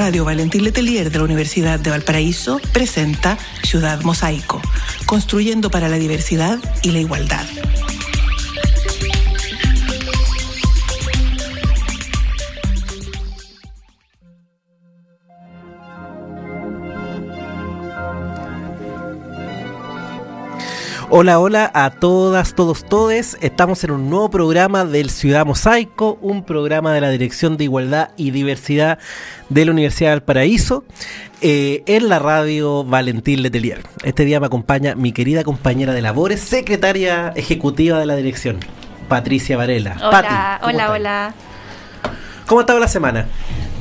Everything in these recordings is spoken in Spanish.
Radio Valentín Letelier de la Universidad de Valparaíso presenta Ciudad Mosaico, construyendo para la diversidad y la igualdad. Hola, hola a todas, todos, todes. Estamos en un nuevo programa del Ciudad Mosaico, un programa de la Dirección de Igualdad y Diversidad de la Universidad del Paraíso, eh, en la radio Valentín Letelier. Este día me acompaña mi querida compañera de labores, secretaria ejecutiva de la dirección, Patricia Varela. Hola, hola, hola. ¿Cómo ha estado la semana?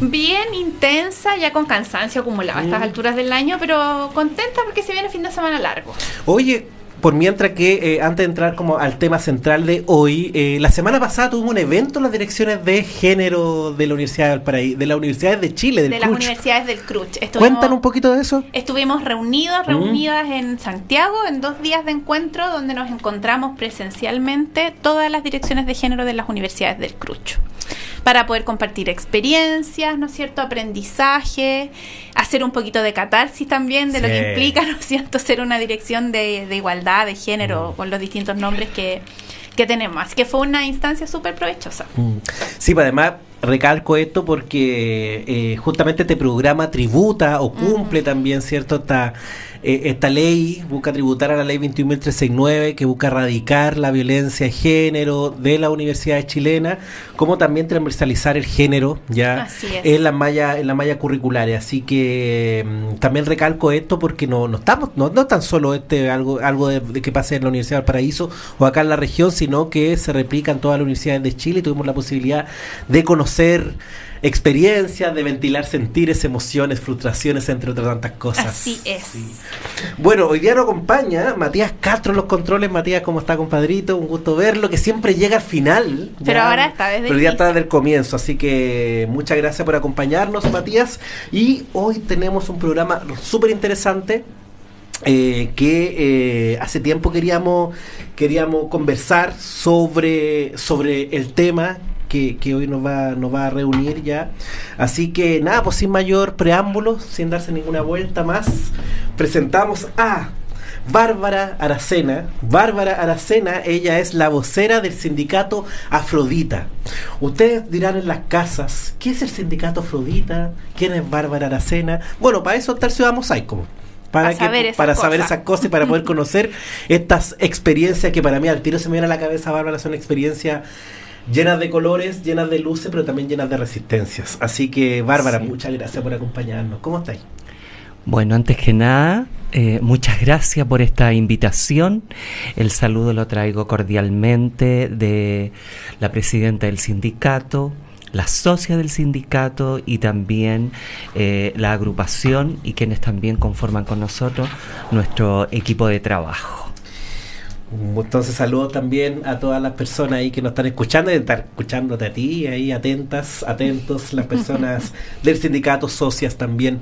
Bien intensa, ya con cansancio acumulado a estas mm. alturas del año, pero contenta porque se viene fin de semana largo. Oye, por mientras que eh, antes de entrar como al tema central de hoy, eh, la semana pasada tuvo un evento en las direcciones de género de la Universidad del Paraíso, de las universidades de Chile, del de las universidades del CRUCH. Cuéntanos un poquito de eso. Estuvimos reunidos, mm. reunidas en Santiago en dos días de encuentro donde nos encontramos presencialmente todas las direcciones de género de las universidades del CRUCH para poder compartir experiencias, ¿no es cierto? Aprendizaje, hacer un poquito de catarsis también de lo que implica, ¿no es cierto?, ser una dirección de, igualdad de género mm. con los distintos nombres que, que tenemos. Así que fue una instancia súper provechosa. Mm. Sí, pues además recalco esto porque eh, justamente este programa tributa o cumple también, ¿cierto? Esta eh, esta ley busca tributar a la ley 21.369 que busca erradicar la violencia de género de la universidad chilena como también transversalizar el género ya en la malla en la malla curricular. Así que mm, también recalco esto porque no, no estamos, no, no tan solo este algo, algo de, que pase en la Universidad del Paraíso o acá en la región, sino que se replica en todas las universidades de Chile y tuvimos la posibilidad de conocer experiencias, de ventilar sentires, emociones, frustraciones, entre otras tantas cosas. Así es. Bueno, hoy día nos acompaña Matías Castro en los controles. Matías, ¿cómo está, compadrito? Un gusto verlo, que siempre llega al final. Pero ahora está desde Pero ya está desde el comienzo, así que muchas gracias por acompañarnos, Matías. Y hoy tenemos un programa súper interesante. Eh, que eh, hace tiempo queríamos queríamos conversar sobre, sobre el tema que, hoy nos va, nos va a reunir ya. Así que nada, pues sin mayor preámbulo, sin darse ninguna vuelta más, presentamos a Bárbara Aracena. Bárbara Aracena, ella es la vocera del sindicato Afrodita. Ustedes dirán en las casas, ¿qué es el sindicato Afrodita? ¿Quién es Bárbara Aracena? Bueno, para eso está Ciudad Mosaico para, saber, para saber esas cosas y para poder conocer estas experiencias que para mí al tiro se me viene a la cabeza, Bárbara, son experiencias llenas de colores, llenas de luces, pero también llenas de resistencias. Así que, Bárbara, muchas gracias por acompañarnos. ¿Cómo estáis? Bueno, antes que nada, eh, muchas gracias por esta invitación. El saludo lo traigo cordialmente de la presidenta del sindicato, la socia del sindicato y también eh, la agrupación y quienes también conforman con nosotros nuestro equipo de trabajo. Entonces saludo también a todas las personas ahí que nos están escuchando y estar escuchándote a ti, ahí atentas, atentos, las personas del sindicato, socias también.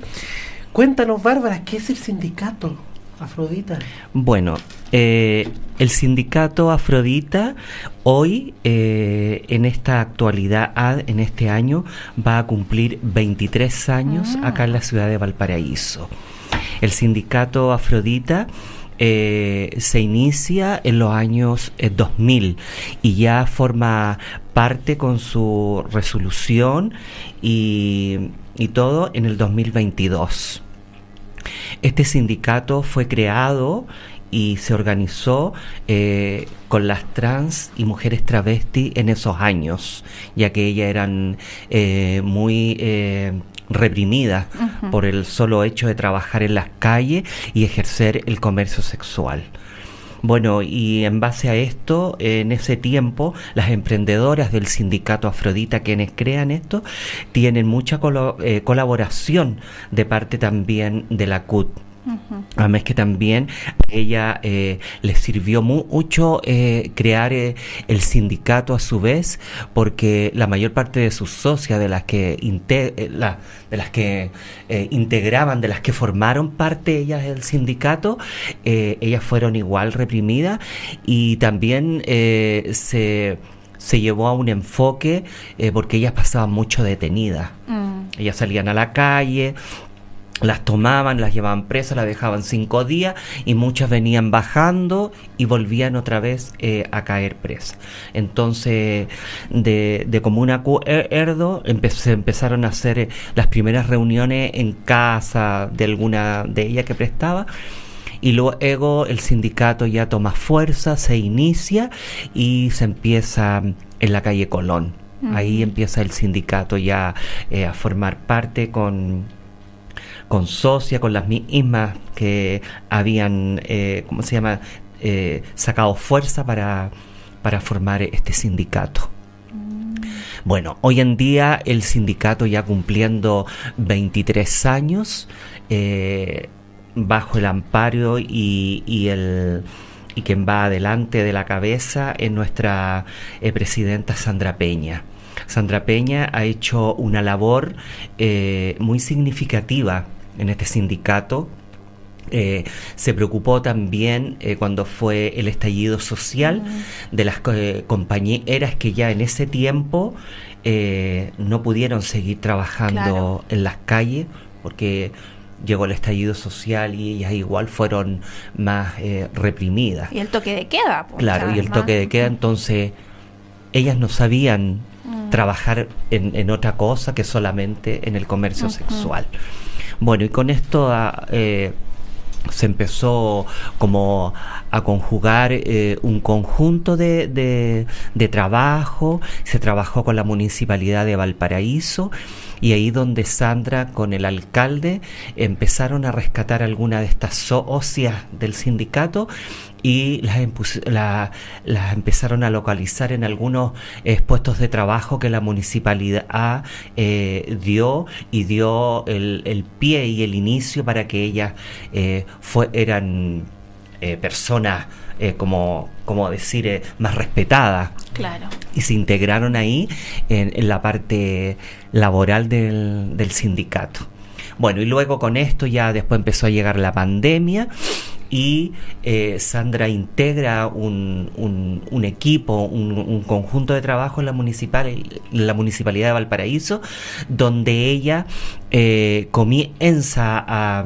Cuéntanos, Bárbara, ¿qué es el sindicato Afrodita? Bueno, eh, el sindicato Afrodita hoy, eh, en esta actualidad, en este año, va a cumplir 23 años ah. acá en la ciudad de Valparaíso. El sindicato Afrodita eh, se inicia en los años 2000 eh, y ya forma parte con su resolución y, todo en el 2022. Este sindicato fue creado y se organizó eh, con las trans y mujeres travesti en esos años, ya que ellas eran muy reprimidas por el solo hecho de trabajar en las calles y ejercer el comercio sexual. Bueno, y en base a esto, en ese tiempo, las emprendedoras del sindicato Afrodita, quienes crean esto, tienen mucha eh, colaboración de parte también de la CUT Además que también a ella eh, le sirvió mucho eh, crear eh, el sindicato a su vez, porque la mayor parte de sus socias, de las que, de las que integraban, de las que formaron parte ellas del sindicato, ellas fueron igual reprimidas y también se se llevó a un enfoque porque ellas pasaban mucho detenidas. Mm. Ellas salían a la calle, las tomaban, las llevaban presas, las dejaban cinco días y muchas venían bajando y volvían otra vez eh, a caer presas. Entonces, de, de Comuna Acuerdo se empezaron a hacer eh, las primeras reuniones en casa de alguna de ellas que prestaba y luego el sindicato ya toma fuerza, se inicia y se empieza en la calle Colón. Ahí empieza el sindicato ya eh, a formar parte con con Socia, con las mismas que habían, eh, ¿cómo se llama?, eh, sacado fuerza para, para formar este sindicato. Bueno, hoy en día el sindicato ya cumpliendo 23 años eh, bajo el amparo y, y, el y quien va adelante de la cabeza es nuestra presidenta Sandra Peña. Sandra Peña ha hecho una labor muy significativa en este sindicato. Eh, se preocupó también eh, cuando fue el estallido social de las eh, compañeras que ya en ese tiempo no pudieron seguir trabajando en las calles porque llegó el estallido social y ellas igual fueron más reprimidas. Y el toque de queda. Pues, claro, y el toque de queda, entonces ellas no sabían mm. trabajar en, otra cosa que solamente en el comercio sexual. Bueno, y con esto ah, eh, se empezó como a conjugar eh, un conjunto de, de, trabajo, se trabajó con la municipalidad de Valparaíso y ahí donde Sandra con el alcalde empezaron a rescatar algunas de estas socias del sindicato y las, las empezaron a localizar en algunos eh, puestos de trabajo que la municipalidad eh, dio y dio el, el, pie y el inicio para que ellas eh, fue, eran personas como, como decir más respetadas claro. y se integraron ahí en, en la parte laboral del, del sindicato. Bueno, y luego con esto ya después empezó a llegar la pandemia y eh, Sandra integra un, un, equipo, un, conjunto de trabajo en la, municipal, la Municipalidad de Valparaíso, donde ella eh, comienza a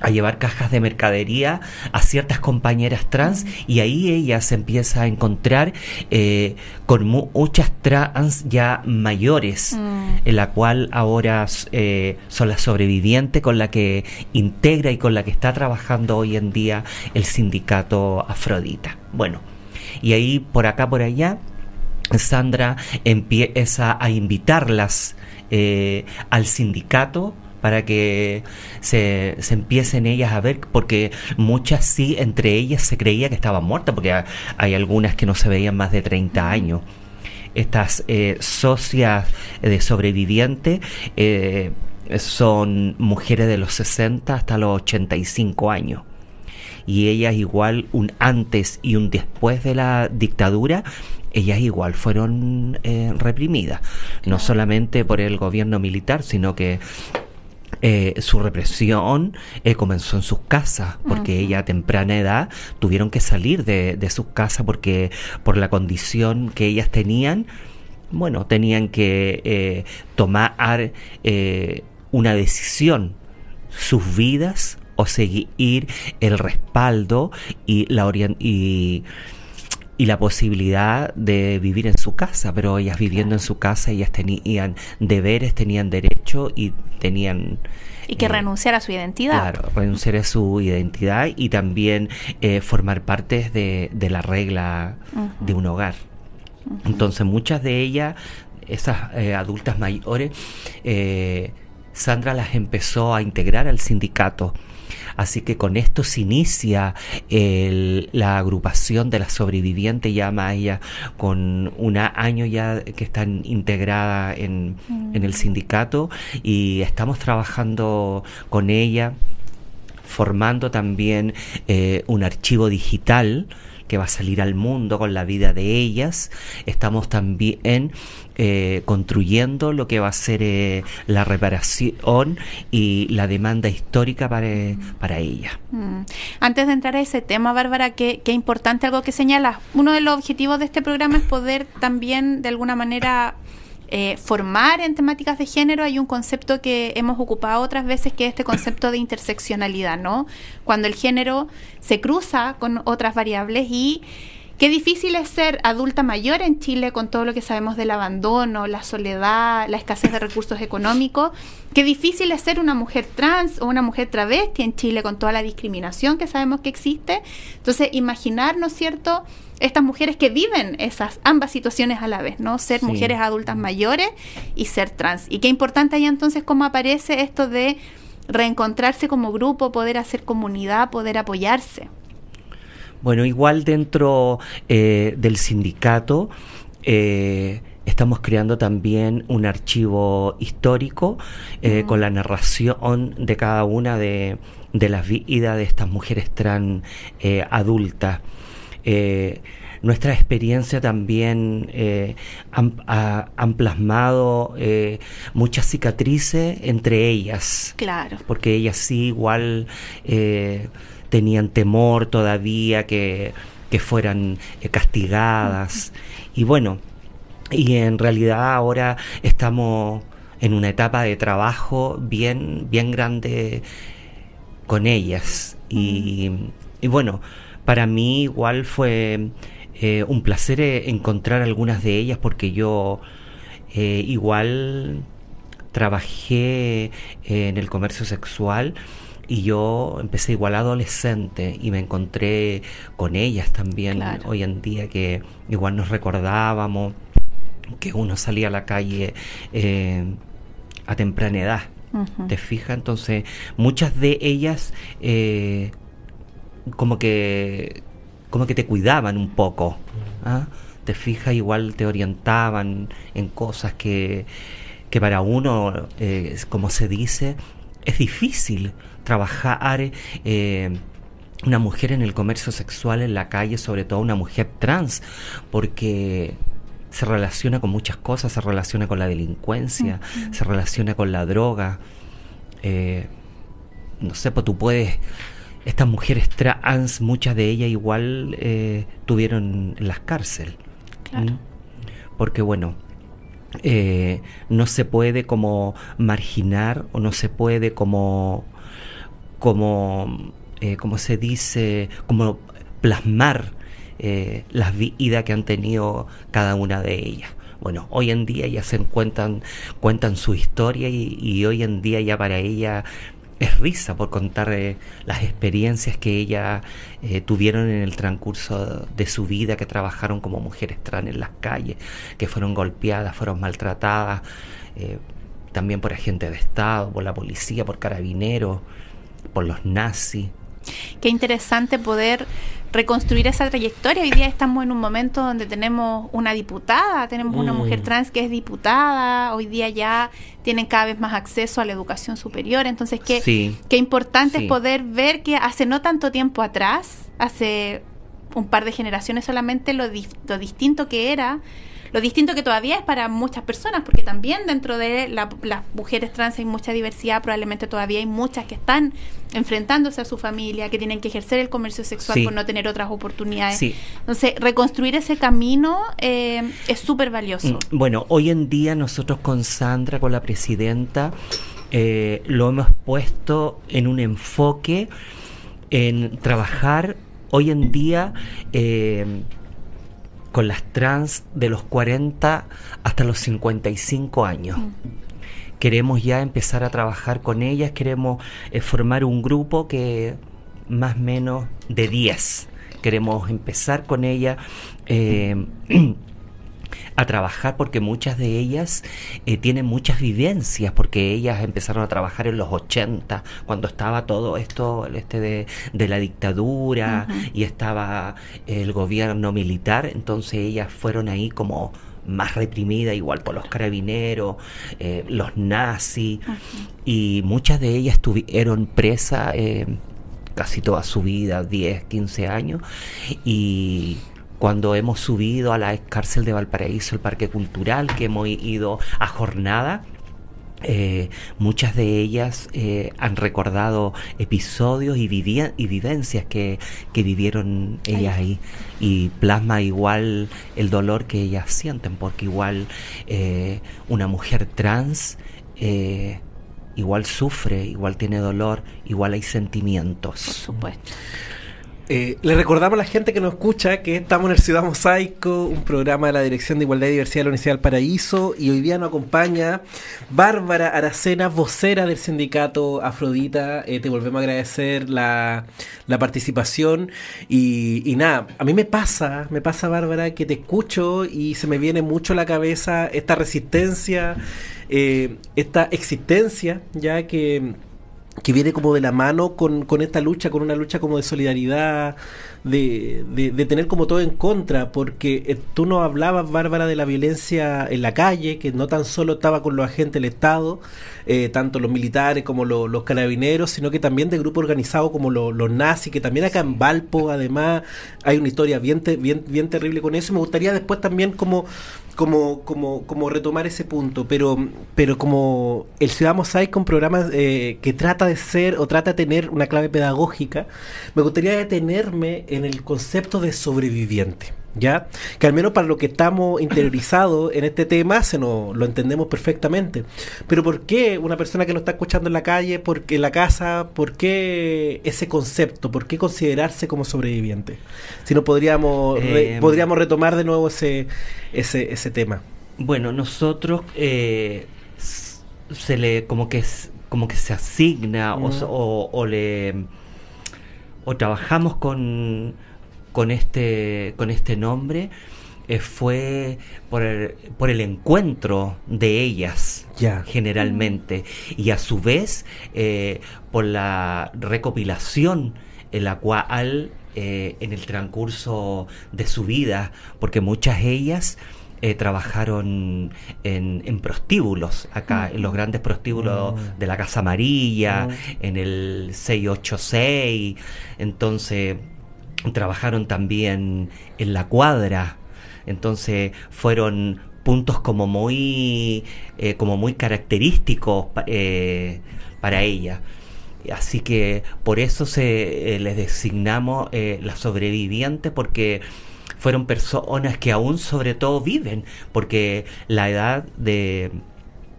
a llevar cajas de mercadería a ciertas compañeras trans y ahí ella se empieza a encontrar eh, con muchas trans ya mayores, mm. en la cual ahora eh, son las sobrevivientes con la que integra y con la que está trabajando hoy en día el sindicato Afrodita. Bueno, y ahí por acá, por allá, Sandra empieza a invitarlas eh, al sindicato para que se, se, empiecen ellas a ver, porque muchas sí, entre ellas se creía que estaban muertas, porque hay algunas que no se veían más de 30 años. Estas eh, socias de sobrevivientes eh, son mujeres de los 60 hasta los 85 años. Y ellas igual un antes y un después de la dictadura ellas igual fueron eh, reprimidas, no solamente por el gobierno militar, sino que eh, su represión eh, comenzó en sus casas, porque ella a temprana edad tuvieron que salir de, de sus casas porque por la condición que ellas tenían, bueno, tenían que eh, tomar una decisión, sus vidas o seguir el respaldo y la y y la posibilidad de vivir en su casa, pero ellas viviendo en su casa, ellas tenían deberes, tenían derecho y tenían... Y que eh, renunciar a su identidad. Claro, renunciar a su identidad y también eh, formar parte de, de la regla de un hogar. Entonces muchas de ellas, esas eh, adultas mayores, Sandra las empezó a integrar al sindicato Así que con esto se inicia la agrupación de las sobrevivientes, ya ella con un año ya que están integradas en, en el mm. sindicato y estamos trabajando con ella formando también eh, un archivo digital que va a salir al mundo con la vida de ellas. Estamos también eh, construyendo lo que va a ser eh, la reparación y la demanda histórica para, para ella. Mm. Antes de entrar a ese tema, Bárbara, qué, qué importante algo que señala. Uno de los objetivos de este programa es poder también, de alguna manera, eh, formar en temáticas de género, hay un concepto que hemos ocupado otras veces, que es este concepto de interseccionalidad, ¿no? Cuando el género se cruza con otras variables y Qué difícil es ser adulta mayor en Chile con todo lo que sabemos del abandono, la soledad, la escasez de recursos económicos. Qué difícil es ser una mujer trans o una mujer travesti en Chile con toda la discriminación que sabemos que existe. Entonces, imaginar, ¿no es cierto?, estas mujeres que viven esas ambas situaciones a la vez, ¿no? Ser mujeres adultas mayores y ser trans. Y qué importante ahí entonces cómo aparece esto de reencontrarse como grupo, poder hacer comunidad, poder apoyarse. Bueno, igual dentro eh, del sindicato eh, estamos creando también un archivo histórico eh, con la narración de cada una de, las vidas de estas mujeres trans adultas. Nuestra experiencia también han, plasmado muchas cicatrices entre ellas. Claro. Porque ellas sí igual tenían temor todavía que, fueran eh, castigadas. Y bueno, y en realidad ahora estamos en una etapa de trabajo bien, bien grande con ellas. Y, bueno, para mí igual fue eh, un placer eh, encontrar algunas de ellas porque yo igual trabajé en el comercio sexual y yo empecé igual adolescente y me encontré con ellas también hoy en día que igual nos recordábamos que uno salía a la calle eh, a temprana edad. ¿Te fijas? Entonces, muchas de ellas eh, como que como que te cuidaban un poco. ¿ah? Te fijas, igual te orientaban en cosas que, que para uno, eh, como se dice, es difícil trabajar eh, una mujer en el comercio sexual en la calle, sobre todo una mujer trans, porque se relaciona con muchas cosas, se relaciona con la delincuencia, se relaciona con la droga. Eh, no sé, pues tú puedes... Estas mujeres trans, muchas de ellas igual eh, tuvieron las cárceles. Claro. Porque bueno, no se puede como marginar o no se puede como como, eh, como se dice, como plasmar eh, las vidas que han tenido cada una de ellas. Bueno, hoy en día ya se cuentan, cuentan su historia y, hoy en día ya para ella es risa por contar eh, las experiencias que ella tuvieron en el transcurso de su vida, que trabajaron como mujeres trans en las calles, que fueron golpeadas, fueron maltratadas, también por agentes de Estado, por la policía, por carabineros por los nazis. Qué interesante poder reconstruir esa trayectoria. Hoy día estamos en un momento donde tenemos una diputada, tenemos una mujer mm. trans que es diputada, hoy día ya tienen cada vez más acceso a la educación superior. Entonces, qué, qué importante es poder ver que hace no tanto tiempo atrás, hace un par de generaciones solamente, lo, lo distinto que era lo distinto que todavía es para muchas personas, porque también dentro de las mujeres trans hay mucha diversidad, probablemente todavía hay muchas que están enfrentándose a su familia, que tienen que ejercer el comercio sexual por no tener otras oportunidades. Entonces, reconstruir ese camino eh, es súper valioso. Mm, bueno, hoy en día nosotros con Sandra, con la presidenta, eh, lo hemos puesto en un enfoque en trabajar hoy en día eh, con las trans de los 40 hasta los 55 años. Mm. Queremos ya empezar a trabajar con ellas, queremos eh, formar un grupo que más o menos de 10. Queremos empezar con ellas. Eh, a trabajar porque muchas de ellas eh, tienen muchas vivencias, porque ellas empezaron a trabajar en los 80, cuando estaba todo esto este de, la dictadura y estaba el gobierno militar, entonces ellas fueron ahí como más reprimidas, igual por los carabineros, eh, los nazis, y muchas de ellas estuvieron presas eh, casi toda su vida, 10, 15 años, y cuando hemos subido a la cárcel de Valparaíso, el Parque Cultural, que hemos ido a jornada, eh, muchas de ellas eh, han recordado episodios y, y vivencias que, que, vivieron ellas ahí y plasma igual el dolor que ellas sienten porque igual eh, una mujer trans igual sufre, igual tiene dolor, igual hay sentimientos. Por supuesto. Eh, le recordamos a la gente que nos escucha que estamos en el Ciudad Mosaico, un programa de la Dirección de Igualdad y Diversidad de la Universidad del Paraíso, y hoy día nos acompaña Bárbara Aracena, vocera del sindicato Afrodita. Eh, te volvemos a agradecer la, participación. Y, y, nada, a mí me pasa, me pasa, Bárbara, que te escucho y se me viene mucho a la cabeza esta resistencia, eh, esta existencia, ya que que viene como de la mano con, con, esta lucha, con una lucha como de solidaridad, de, de, tener como todo en contra, porque eh, tú no hablabas, Bárbara, de la violencia en la calle, que no tan solo estaba con los agentes del Estado, eh, tanto los militares como los carabineros, sino que también de grupos organizados como los nazis, que también acá en Valpo, además, hay una historia bien, bien, bien terrible con eso. Me gustaría después también como como, como, como retomar ese punto, pero, pero como el Ciudad Mosaico, un programa eh, que trata de ser o trata de tener una clave pedagógica, me gustaría detenerme en el concepto de sobreviviente. ¿ya? Que al menos para lo que estamos interiorizados en este tema se nos, lo entendemos perfectamente. Pero ¿por qué una persona que nos está escuchando en la calle, porque en la casa, por qué ese concepto? ¿Por qué considerarse como sobreviviente? Si no podríamos eh, podríamos retomar de nuevo ese ese, ese tema. Bueno, nosotros eh, se le como que como que se asigna o, o le o trabajamos con con este, con este nombre eh, fue por el, por el encuentro de ellas generalmente. Y a su vez eh, por la recopilación en la cual eh, en el transcurso de su vida, porque muchas de ellas trabajaron en, prostíbulos, acá, en los grandes prostíbulos mm. de la Casa Amarilla, mm. en el 686, entonces trabajaron también en la cuadra, entonces fueron puntos como muy, eh, como muy característicos eh, para ella. Así que por eso se eh, les designamos las sobrevivientes porque fueron personas que aún sobre todo viven, porque la edad de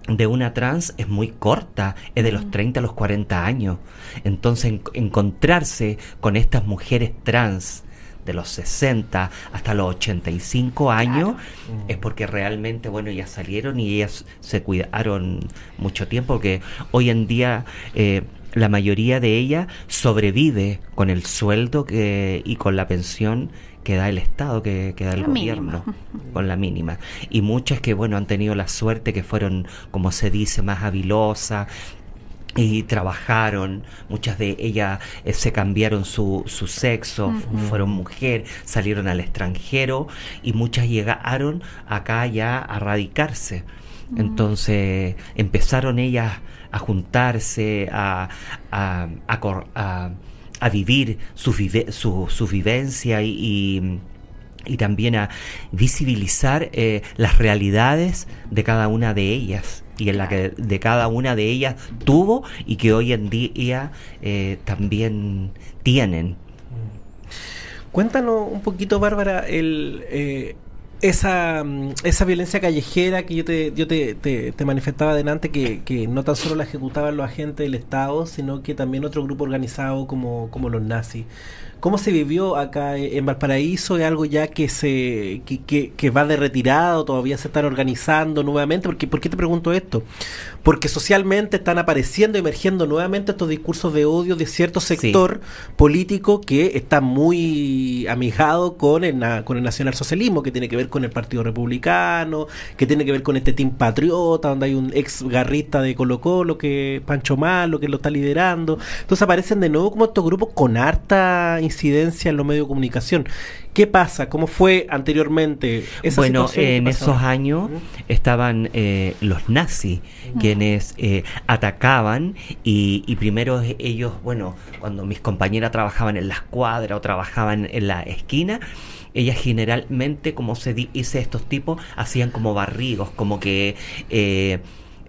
de una trans es muy corta, es de los 30 a los 40 años. Entonces encontrarse con estas mujeres trans de los 60 hasta los 85 años es porque realmente, bueno, ya salieron y ellas se cuidaron mucho tiempo, que hoy en día... Eh, la mayoría de ellas sobrevive con el sueldo que, y con la pensión que da el Estado, que, da el gobierno, con la mínima. Y muchas que, bueno, han tenido la suerte que fueron, como se dice, más habilosas, y trabajaron, muchas de ellas eh, se cambiaron su, su sexo, fueron mujer, salieron al extranjero y muchas llegaron acá ya a radicarse. Entonces empezaron ellas a juntarse, a, a, a a vivir su, su, vivencia y, y, también a visibilizar eh, las realidades de cada una de ellas y en la que de cada una de ellas tuvo y que hoy en día eh, también tienen. Cuéntanos un poquito, Bárbara, el, eh, esa, mm, esa violencia callejera que yo te, yo te, te, manifestaba adelante, que, que, no tan solo la ejecutaban los agentes del Estado, sino que también otro grupo organizado como, como los nazis. ¿Cómo se vivió acá en Valparaíso? ¿Es algo ya que se que, que, va de retirado? ¿Todavía se están organizando nuevamente? Porque, ¿Por qué te pregunto esto? Porque socialmente están apareciendo, emergiendo nuevamente estos discursos de odio de cierto sector político que está muy amigado con el, con el nacionalsocialismo, que tiene que ver con el Partido Republicano, que tiene que ver con este Team Patriota, donde hay un ex garrista de Colo Colo, que Pancho Malo, que lo está liderando. Entonces aparecen de nuevo como estos grupos con harta incidencia en los medios de comunicación. ¿Qué pasa? ¿Cómo fue anteriormente esa Bueno, en esos años estaban eh, los nazis, quienes eh, atacaban y, primero ellos, bueno, cuando mis compañeras trabajaban en la escuadra o trabajaban en la esquina, ellas generalmente, como se dice estos tipos, hacían como barrigos, como que... Eh,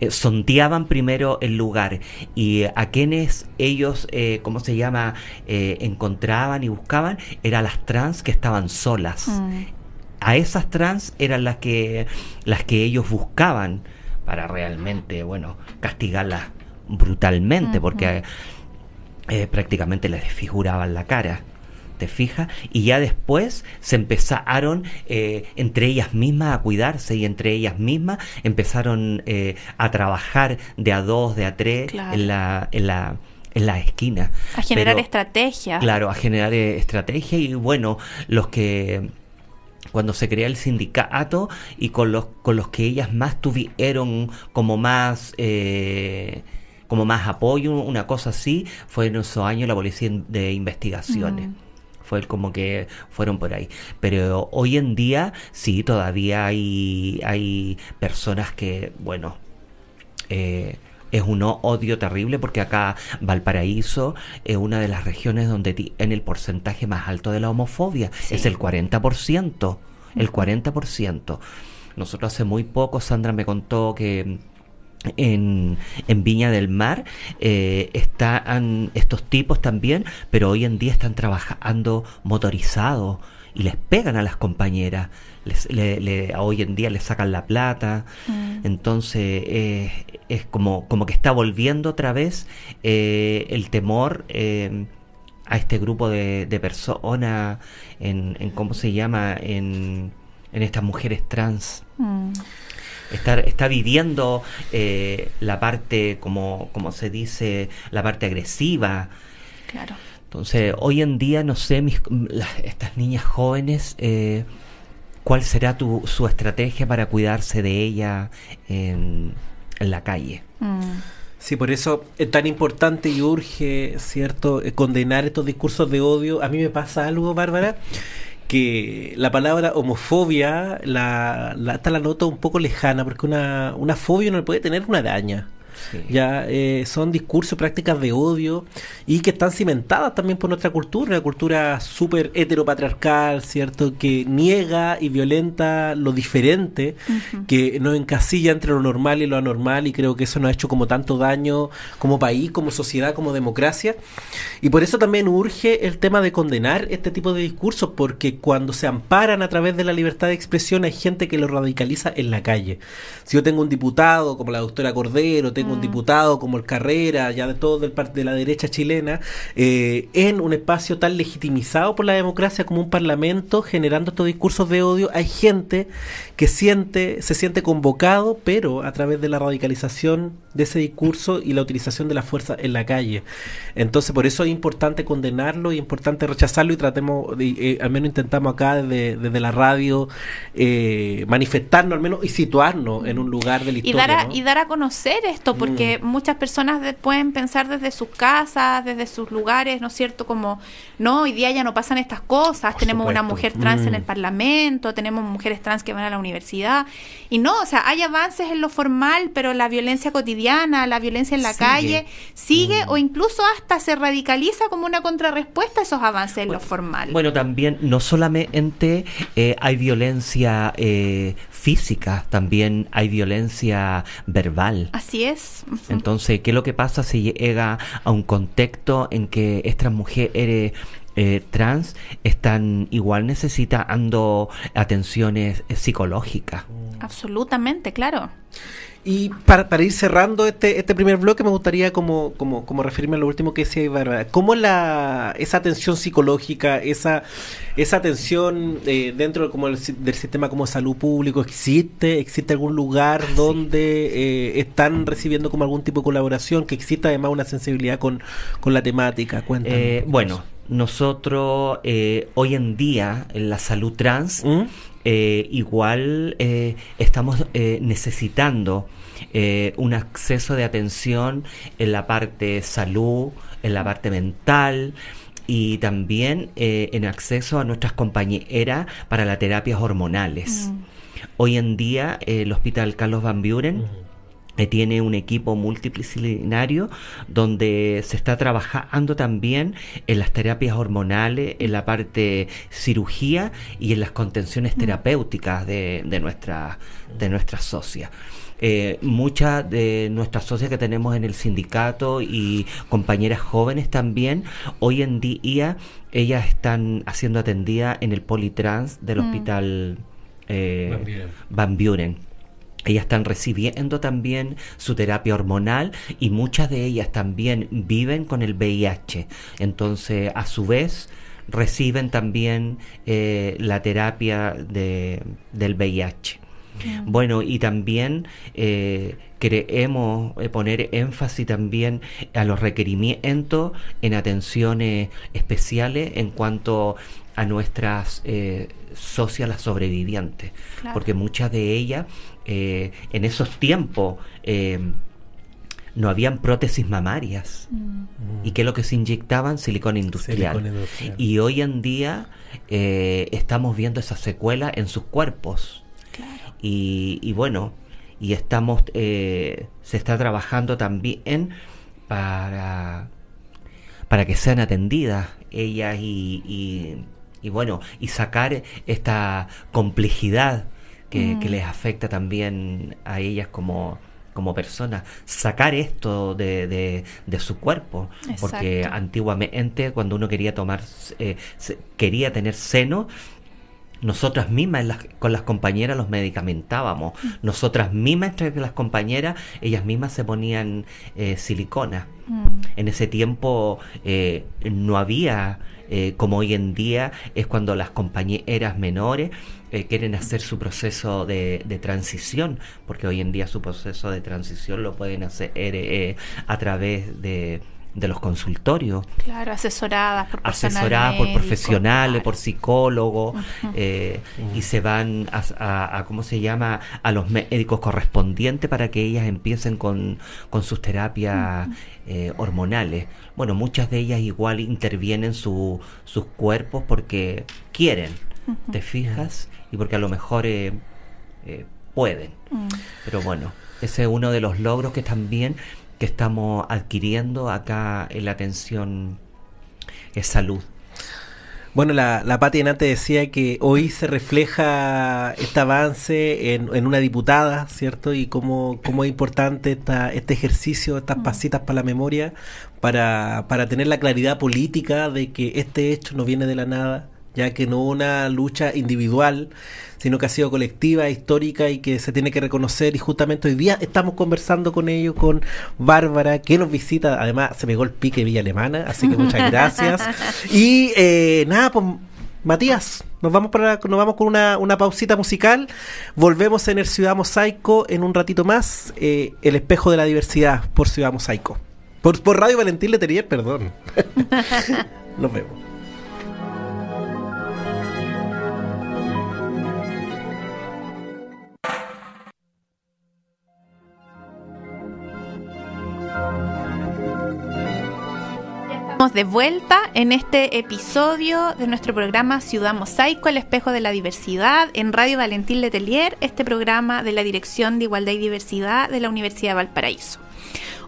eh, sondeaban primero el lugar y a quienes ellos, eh, ¿cómo se llama?, eh, encontraban y buscaban, eran las trans que estaban solas. Mm. A esas trans eran las que, las que ellos buscaban para realmente, bueno, castigarlas brutalmente, porque eh, prácticamente les desfiguraban la cara. ¿Te fijas? Y ya después se empezaron eh, entre ellas mismas a cuidarse y entre ellas mismas empezaron eh, a trabajar de a dos, de a tres Claro. en la, en la en la esquina. A generar estrategias. Claro, a generar eh, estrategia y bueno, los que cuando se crea el sindicato y con los con los que ellas más tuvieron como más eh, como más apoyo, una cosa así, fue en esos años la policía de investigaciones. Mm. Fue como que fueron por ahí. Pero hoy en día sí, todavía hay, hay personas que, bueno, eh, es un odio terrible porque acá Valparaíso es una de las regiones donde tiene el porcentaje más alto de la homofobia. Sí. Es el 40%. El 40%. Nosotros hace muy poco, Sandra me contó que en, en Viña del Mar eh, están estos tipos también, pero hoy en día están trabajando motorizados y les pegan a las compañeras. Les, le- le- hoy en día les sacan la plata. Mm. Entonces eh, es como, como que está volviendo otra vez eh, el temor eh, a este grupo de, de personas en, en, ¿cómo se llama? En, en estas mujeres trans. Mm. Está, está viviendo eh, la parte, como, como se dice, la parte agresiva. Claro. Entonces, hoy en día, no sé, mis, las- estas niñas jóvenes, eh, ¿cuál será tu, su estrategia para cuidarse de ella en, en la calle? Mm. Sí, por eso es tan importante y urge, ¿cierto?, eh, condenar estos discursos de odio. A mí me pasa algo, Bárbara, que la palabra homofobia la, la, hasta la noto un poco lejana, porque una, una fobia no puede tener una araña. Sí. Ya eh, son discursos, prácticas de odio y que están cimentadas también por nuestra cultura, una cultura súper heteropatriarcal, ¿cierto? Que niega y violenta lo diferente, que nos encasilla entre lo normal y lo anormal y creo que eso nos ha hecho como tanto daño como país, como sociedad, como democracia. Y por eso también urge el tema de condenar este tipo de discursos, porque cuando se amparan a través de la libertad de expresión hay gente que lo radicaliza en la calle. Si yo tengo un diputado como la doctora Cordero, tengo un diputado como el Carrera, ya de todo del de la derecha chilena, eh, en un espacio tan legitimizado por la democracia como un parlamento, generando estos discursos de odio, hay gente que siente, se siente convocado, pero a través de la radicalización de ese discurso y la utilización de la fuerza en la calle. Entonces, por eso es importante condenarlo y importante rechazarlo y tratemos, de, eh, al menos intentamos acá desde, desde la radio eh, manifestarnos al menos y situarnos en un lugar de la y historia. dar, a, ¿no? y dar a conocer esto, porque muchas personas de- pueden pensar desde sus casas, desde sus lugares, ¿no es cierto? Como, no, hoy día ya no pasan estas cosas, Por tenemos una mujer trans en Mm. el Parlamento, tenemos mujeres trans que van a la universidad, y no, o sea, hay avances en lo formal, pero la violencia cotidiana, la violencia en la Sigue. calle, sigue Mm. o incluso hasta se radicaliza como una contrarrespuesta a esos avances en lo formal. Bueno, también no solamente eh, hay violencia eh, física, también hay violencia verbal. Así es. Entonces, ¿qué es lo que pasa si llega a un contexto en que estas mujeres eh, trans están igual necesitando atenciones eh, psicológicas? Absolutamente, claro. Y para, para ir cerrando este, este primer bloque, me gustaría como, como, como referirme a lo último que decía Bárbara. ¿Cómo la, esa atención psicológica, esa, esa atención eh, dentro de como el del sistema como salud público existe? ¿Existe algún lugar donde eh, están recibiendo como algún tipo de colaboración? Que exista además una sensibilidad con, con la temática. Eh, bueno, nosotros eh, hoy en día en la salud trans ¿Mm? eh, igual eh, estamos eh, necesitando eh, un acceso de atención en la parte salud, en la parte mental y también eh, en acceso a nuestras compañeras para las terapias hormonales. Mm. Hoy en día eh, el Hospital Carlos Van Buren tiene un equipo multidisciplinario donde se está trabajando también en las terapias hormonales, en la parte cirugía y en las contenciones terapéuticas de, de nuestra de nuestras socias. eh, muchas de nuestras socias que tenemos en el sindicato y compañeras jóvenes también, hoy en día ellas están haciendo atendida en el Politrans del Mm. hospital eh, Van Buren. Van Buren. Ellas están recibiendo también su terapia hormonal y muchas de ellas también viven con el VIH. Entonces, a su vez, reciben también eh, la terapia de, del VIH. Bueno, y también eh, queremos eh, poner énfasis también a los requerimientos en atenciones especiales en cuanto a nuestras eh, socias, las sobrevivientes, Claro. porque muchas de ellas eh, en esos tiempos eh, no habían prótesis mamarias. Mm. ¿Y qué es lo que se inyectaban? Silicona industrial. Industrial. Y hoy en día eh, estamos viendo esa secuela en sus cuerpos. Y, y bueno, y estamos, eh, se está trabajando también para, para que sean atendidas ellas y, y, y bueno, y sacar esta complejidad que, que les afecta también a ellas como como personas, sacar esto de, de, de su cuerpo, porque antiguamente cuando uno quería tomar, eh, quería tener seno, nosotras mismas las- con las compañeras los medicamentábamos. Nosotras mismas entre las compañeras, ellas mismas se ponían eh, silicona. Mm. En ese tiempo eh, no había, eh, como hoy en día, es cuando las compañeras menores eh, quieren hacer su proceso de, de transición, porque hoy en día su proceso de transición lo pueden hacer eh, a través de, de los consultorios Claro, asesoradas por asesoradas por profesionales, claro. por psicólogos, eh, y se van a, a- a, ¿cómo se llama?, a los médicos correspondientes para que ellas empiecen con, con sus terapias eh, hormonales. Bueno, muchas de ellas igual intervienen su- sus cuerpos porque quieren, ¿te fijas? Y porque a lo mejor eh, eh, pueden. Mm. Pero bueno, ese es uno de los logros que también que estamos adquiriendo acá en la atención es salud. Bueno, la, la Pati antes decía que hoy se refleja este avance en, en una diputada, ¿cierto? Y cómo, cómo es importante esta, este ejercicio, estas pasitas para la memoria, para, para tener la claridad política de que este hecho no viene de la nada, ya que no una lucha individual, sino que ha sido colectiva, histórica y que se tiene que reconocer. Y justamente hoy día estamos conversando con ellos, con Bárbara, que nos visita. Además, se pegó el pique Villa Alemana, así que muchas gracias. Y eh, nada, pues. Matías, nos vamos para nos vamos con una, una pausita musical. Volvemos en el Ciudad Mosaico en un ratito más. eh, el espejo de la diversidad por Ciudad Mosaico. Por, por Radio Valentín Letelier, perdón. Nos vemos. Estamos de vuelta en este episodio de nuestro programa Ciudad Mosaico, el espejo de la diversidad, en Radio Valentín Letelier, este programa de la Dirección de Igualdad y Diversidad de la Universidad de Valparaíso.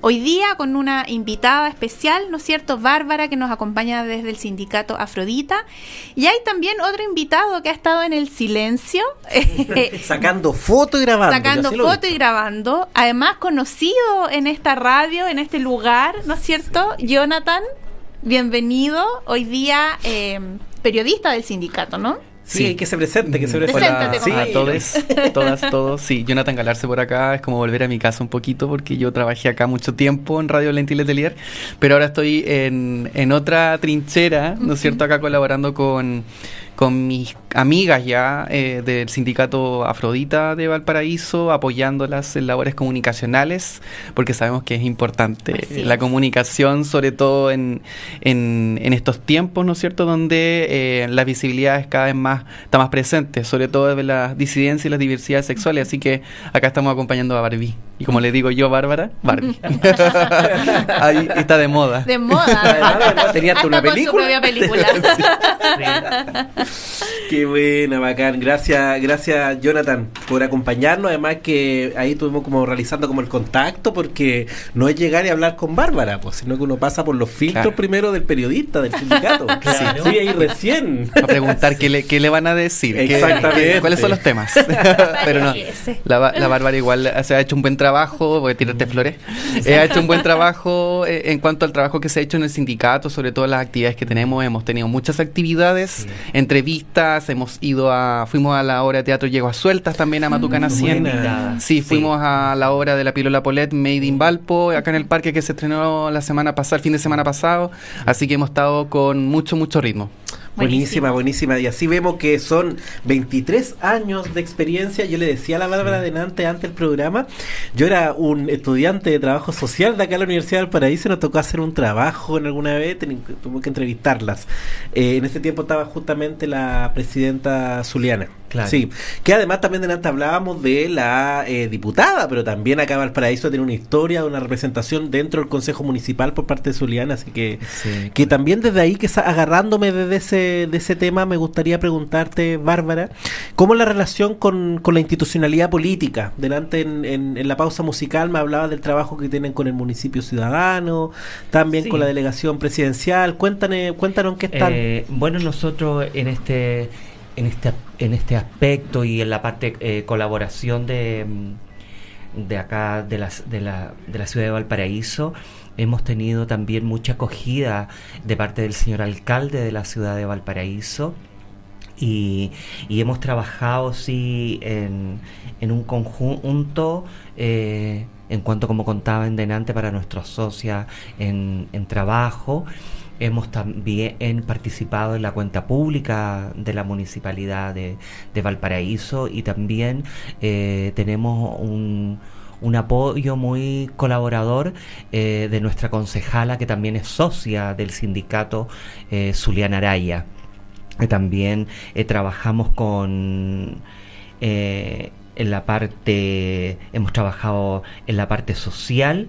Hoy día con una invitada especial, ¿no es cierto? Bárbara, que nos acompaña desde el sindicato Afrodita. Y hay también otro invitado que ha estado en el silencio, Sacando foto y grabando. sacando foto y grabando. Además, conocido en esta radio, en este lugar, ¿no es cierto? Jonathan, bienvenido. Hoy día eh, periodista del sindicato, ¿no? Sí, hay que se presente, que se presente. Preséntate, Sí, a todos, todas, todos. Sí, Jonathan Galarse por acá. Es como volver a mi casa un poquito porque yo trabajé acá mucho tiempo en Radio Lentil Letelier, pero ahora estoy en, en otra trinchera, ¿no es cierto? Acá colaborando con, con mis amigas ya eh, del sindicato Afrodita de Valparaíso, apoyándolas en labores comunicacionales, porque sabemos que es importante la comunicación, sobre todo en, en, en estos tiempos, ¿no es cierto?, donde eh, la visibilidad es cada vez más, está más presente, sobre todo de las disidencias y las diversidades sexuales, así que acá estamos acompañando a Barbie. Y como le digo yo, Bárbara, Barbie. Ahí está de moda. De moda. Además, además, tenía hasta Hasta una con su película. propia película. Qué buena, bacán. Gracias, gracias Jonathan por acompañarnos. Además que ahí estuvimos como realizando como el contacto porque no es llegar y hablar con Bárbara, pues, sino que uno pasa por los filtros Claro. primero del periodista, del sindicato. Claro. Sí, ahí recién. A preguntar qué le, qué le van a decir. Exactamente. qué- ¿Cuáles son los temas? Pero no. La, la Bárbara igual se ha hecho un buen trabajo, voy a tirarte flores. Eh, ha hecho un buen trabajo eh, en cuanto al trabajo que se ha hecho en el sindicato, sobre todo las actividades que tenemos. Hemos tenido muchas actividades, Sí. Entrevistas, hemos ido a, fuimos a la obra de teatro Llego a Sueltas también a Matucana 100. buena. Sí, Sí. fuimos a la obra de la Pilola Polet Made in Valpo, acá en el parque que se estrenó la semana pasada, el fin de semana pasado. Así que hemos estado con mucho, mucho ritmo. Buenísima, buenísima. Y así vemos que son 23 años de experiencia. Yo le decía a la Bárbara delante, antes del programa, yo era un estudiante de trabajo social de acá en la Universidad del Paraíso nos tocó hacer un trabajo en alguna vez, teni- tuvimos que entrevistarlas. Eh, en ese tiempo estaba justamente la presidenta Zuliana. Claro. Sí, que además también delante hablábamos de la eh, diputada, pero también acá Valparaíso tiene una historia, una representación dentro del Consejo Municipal por parte de Zuliana, así que Sí. que también desde ahí, que agarrándome desde ese, de ese tema, me gustaría preguntarte, Bárbara, ¿cómo es la relación con, con la institucionalidad política? Delante en, en- en la pausa musical me hablaba del trabajo que tienen con el municipio ciudadano, también Sí. con la delegación presidencial. Cuéntanos en qué están. Eh, bueno, nosotros en este, en este en este aspecto y en la parte eh, colaboración de, mm, de acá de, las, de, la, de la ciudad de Valparaíso hemos tenido también mucha acogida de parte del señor alcalde de la ciudad de Valparaíso y, y hemos trabajado sí en, en un conjunto eh, en cuanto como contaba en delante para nuestros socios en, en trabajo hemos también participado en la cuenta pública de la municipalidad de, Valparaíso y también eh, tenemos un apoyo muy colaborador eh, de nuestra concejala que también es socia del sindicato eh, Zuliana Araya. También trabajamos con en la parte, hemos trabajado en la parte social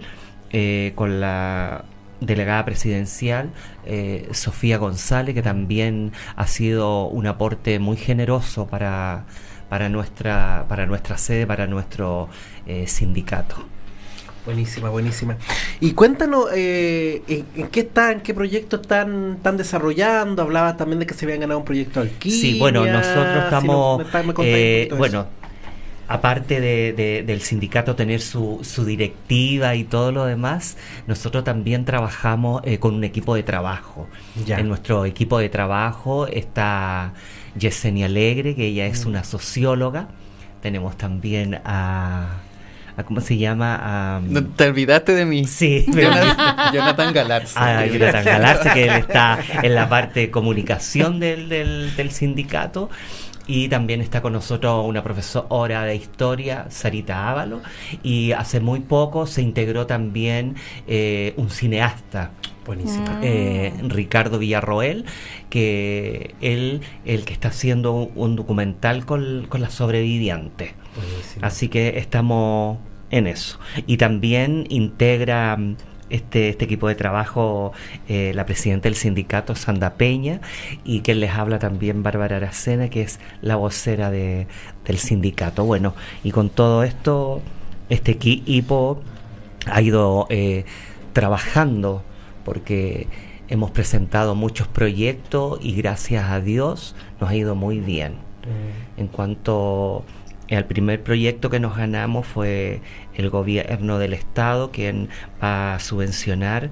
con la delegada presidencial eh, Sofía González, que también ha sido un aporte muy generoso para, para, nuestra, para nuestra sede, para nuestro eh, sindicato. Buenísima, buenísima. Y cuéntanos eh, en, en qué están, qué proyectos están, están desarrollando. Hablabas también de que se habían ganado un proyecto alquimia. Sí, bueno, nosotros estamos, me eh, bueno. Aparte de, de- del sindicato tener su, su directiva y todo lo demás, nosotros también trabajamos eh, con un equipo de trabajo. Ya. En nuestro equipo de trabajo está Yesenia Alegre, que ella Mm. es una socióloga. Tenemos también a, a ¿cómo se llama? Te olvidaste de mí. Sí, pero- Jonathan, Jonathan Galarza. Ah, Jonathan Galarza, que él está en la parte de comunicación del, del, del sindicato. Y también está con nosotros una profesora de historia, Sarita Ávalo. Y hace muy poco se integró también eh, un cineasta, Buenísima. eh, Ricardo Villarroel, que él, el que está haciendo un, un documental con, con las sobrevivientes. Buenísima. Así que estamos en eso. Y también integra este, este equipo de trabajo eh, la presidenta del sindicato, Sandra Peña, y quien les habla también Bárbara Aracena, que es la vocera de, del sindicato. Bueno, y con todo esto, este equipo ha ido eh, trabajando porque hemos presentado muchos proyectos y gracias a Dios nos ha ido muy bien. En cuanto al primer proyecto que nos ganamos fue el gobierno del estado quien va a subvencionar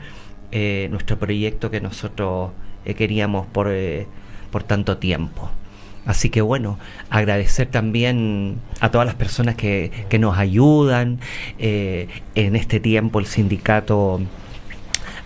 eh, nuestro proyecto que nosotros eh, queríamos por, eh, por tanto tiempo. Así que bueno, agradecer también a todas las personas que, que nos ayudan. En este tiempo el sindicato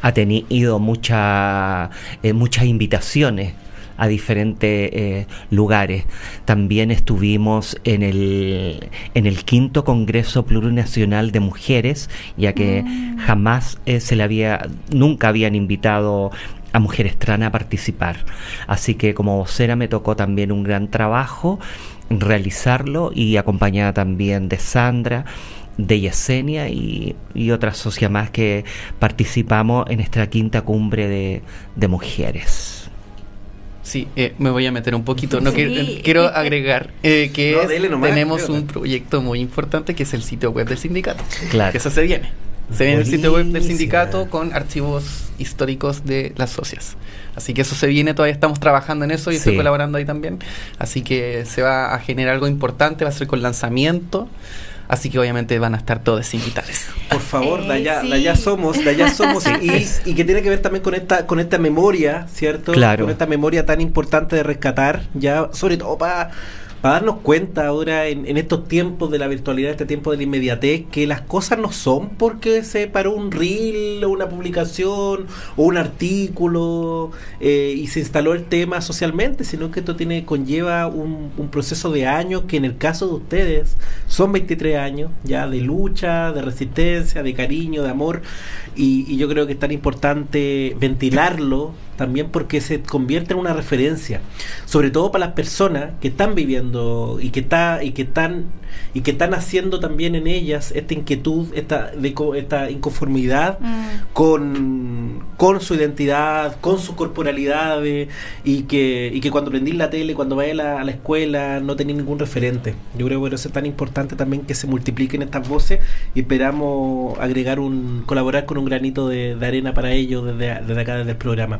ha tenido mucha, muchas invitaciones a diferentes eh, lugares. También estuvimos en el, en el quinto Congreso Plurinacional de Mujeres, ya que jamás eh, se le había, nunca habían invitado a mujeres trans a participar. Así que como vocera me tocó también un gran trabajo realizarlo y acompañada también de Sandra de Yesenia y, y otra socia más que participamos en esta quinta cumbre de, de mujeres. Sí, eh, me voy a meter un poquito. No Sí. quiero, quiero agregar eh, que No, dele nomás, tenemos un proyecto muy importante que es el sitio web del sindicato. Claro. Que eso se viene. Se viene el sitio web del sindicato con archivos históricos de las socias. Así que eso se viene, todavía estamos trabajando en eso y estoy colaborando ahí también. Así que se va a generar algo importante, va a ser con lanzamiento. Así que obviamente van a estar todos invitados. Por favor, Eh, de allá, sí. de allá somos, de allá somos y, y que tiene que ver también con esta, con esta memoria, ¿cierto? Claro. Con esta memoria tan importante de rescatar, ya, sobre todo para darnos cuenta ahora en, en estos tiempos de la virtualidad, este tiempo de la inmediatez, que las cosas no son porque se paró un reel o una publicación o un artículo eh, y se instaló el tema socialmente, sino que esto tiene conlleva un, un proceso de años que en el caso de ustedes son 23 años ya de lucha, de resistencia, de cariño, de amor y yo creo que es tan importante ventilarlo también porque se convierte en una referencia, sobre todo para las personas que están viviendo y que está y que están y que están haciendo también en ellas esta inquietud, esta de, esta inconformidad Mm. con, con su identidad, con sus corporalidades y que, y que cuando prendís la tele, cuando vayas a la, a la escuela, no tenés ningún referente. Yo creo que por eso es tan importante también que se multipliquen estas voces y esperamos agregar un, colaborar con un granito de, de arena para ellos desde, desde acá, desde el programa.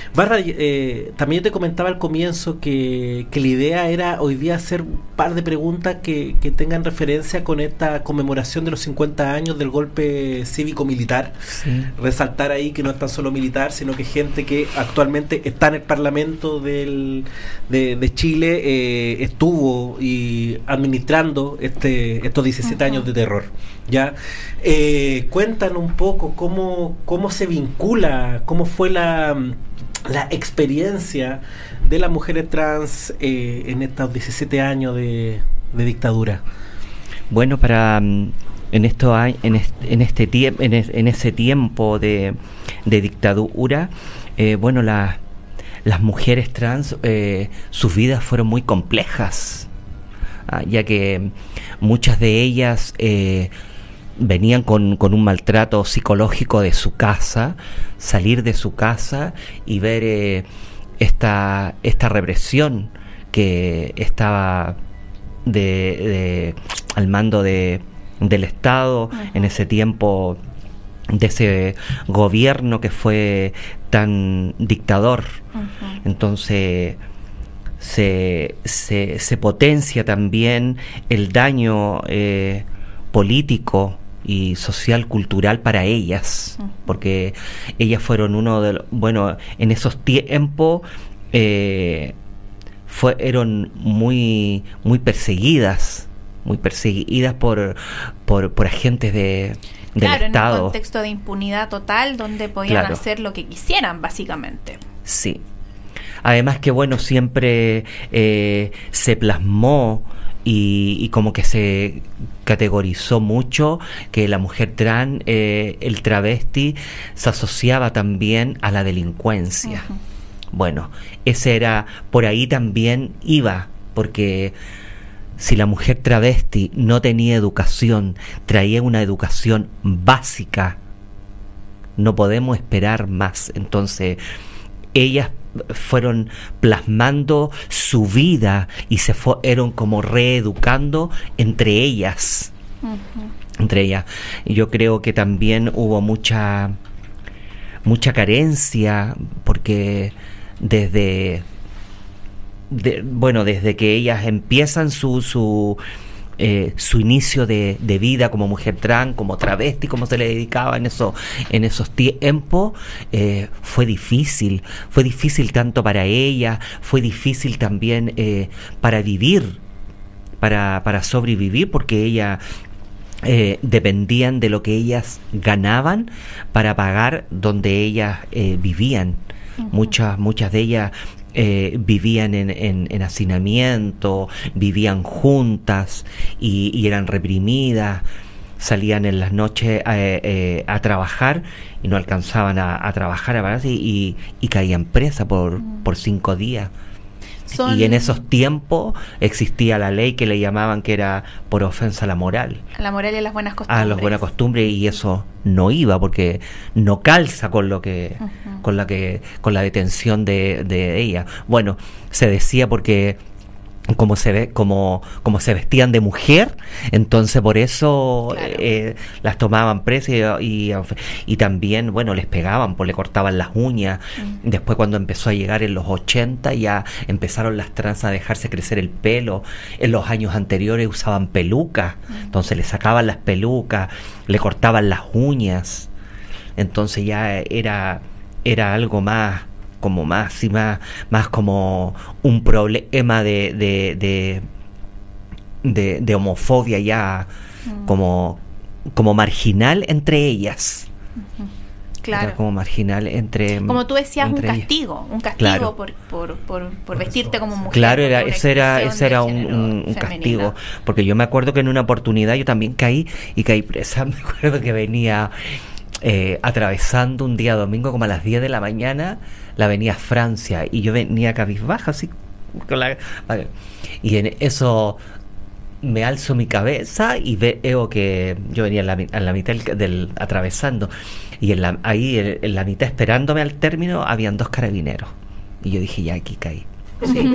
Barra, eh, también yo te comentaba al comienzo que, que la idea era hoy día hacer un par de preguntas que, que tengan referencia con esta conmemoración de los 50 años del golpe cívico-militar Sí. resaltar ahí que no es tan solo militar, sino que gente que actualmente está en el Parlamento del, de, de Chile, eh, estuvo y administrando este, estos 17 Ujú. años de terror. ¿ya? Eh, cuentan un poco cómo, cómo se vincula, cómo fue la, la experiencia de las mujeres trans eh, en estos 17 años de, dictadura. Bueno, para mm, en esto hay, en, en este tiempo en, es- en ese tiempo de, de dictadura, eh, bueno, la- las mujeres trans, eh, sus vidas fueron muy complejas, ah, ya que muchas de ellas venían con, con un maltrato psicológico de su casa, salir de su casa y ver eh, esta, esta represión que estaba de, de- al mando de, del Estado en ese tiempo de ese gobierno que fue tan dictador. Entonces se, se, se potencia también el daño eh, político y social cultural para ellas porque ellas fueron uno de los bueno en esos tiempos eh, fueron muy muy perseguidas muy perseguidas por por, por agentes de del Claro, en un estado contexto de impunidad total donde podían Claro. hacer lo que quisieran, básicamente. Sí. Además que bueno, siempre eh, se plasmó y, y como que se categorizó mucho que la mujer trans, eh, el travesti, se asociaba también a la delincuencia. Bueno, ese era, por ahí también iba, porque si la mujer travesti no tenía educación, traía una educación básica, no podemos esperar más. Entonces, ellas fueron plasmando su vida y se fueron como reeducando entre ellas entre ellas. Yo creo que también hubo mucha mucha carencia porque desde de- bueno desde que ellas empiezan su su eh, su inicio de, de vida como mujer trans, como travesti, como se le dedicaba en, eso, en esos tiempos, eh, fue difícil. Fue difícil tanto para ella, fue difícil también eh, para vivir, para, para sobrevivir, porque ella eh, dependían de lo que ellas ganaban para pagar donde ellas eh, vivían. Muchas, muchas de ellas eh, vivían en, en- en hacinamiento, vivían juntas y, y eran reprimidas. Salían en las noches eh, eh, a trabajar y no alcanzaban a, a trabajar a y, y caían presa por, por cinco días. Son- Y en esos tiempos existía la ley que le llamaban que era por ofensa a la moral, A la moral y a las buenas costumbres. a las buenas costumbres y eso no iba porque no calza con lo que con la que con la detención de, de ella. Bueno, se decía porque como se ve como como se vestían de mujer entonces por eso Claro. eh, las tomaban presas y, y, y también bueno les pegaban pues le cortaban las uñas Mm. después cuando empezó a llegar en los 80 ya empezaron las trans a dejarse crecer el pelo en los años anteriores usaban pelucas entonces le sacaban las pelucas le cortaban las uñas entonces ya era era algo más como más y más más como un problema de de, de, de- de homofobia ya Mm. como como marginal entre ellas Claro. Era como marginal entre Como tú decías, un ellas. castigo, un castigo Claro. por, por, por, por vestirte como mujer. Claro, era, ese era, ese era un, castigo. Porque yo me acuerdo que en una oportunidad yo también caí y caí presa. Me acuerdo que venía eh, atravesando un día domingo como a las 10 de la mañana la avenida Francia y yo venía cabizbaja así. Con la, y en eso me alzo mi cabeza y veo que yo venía en la, en la mitad del, del- atravesando y en la, ahí en, en la mitad esperándome al término habían dos carabineros y yo dije ya aquí caí Sí.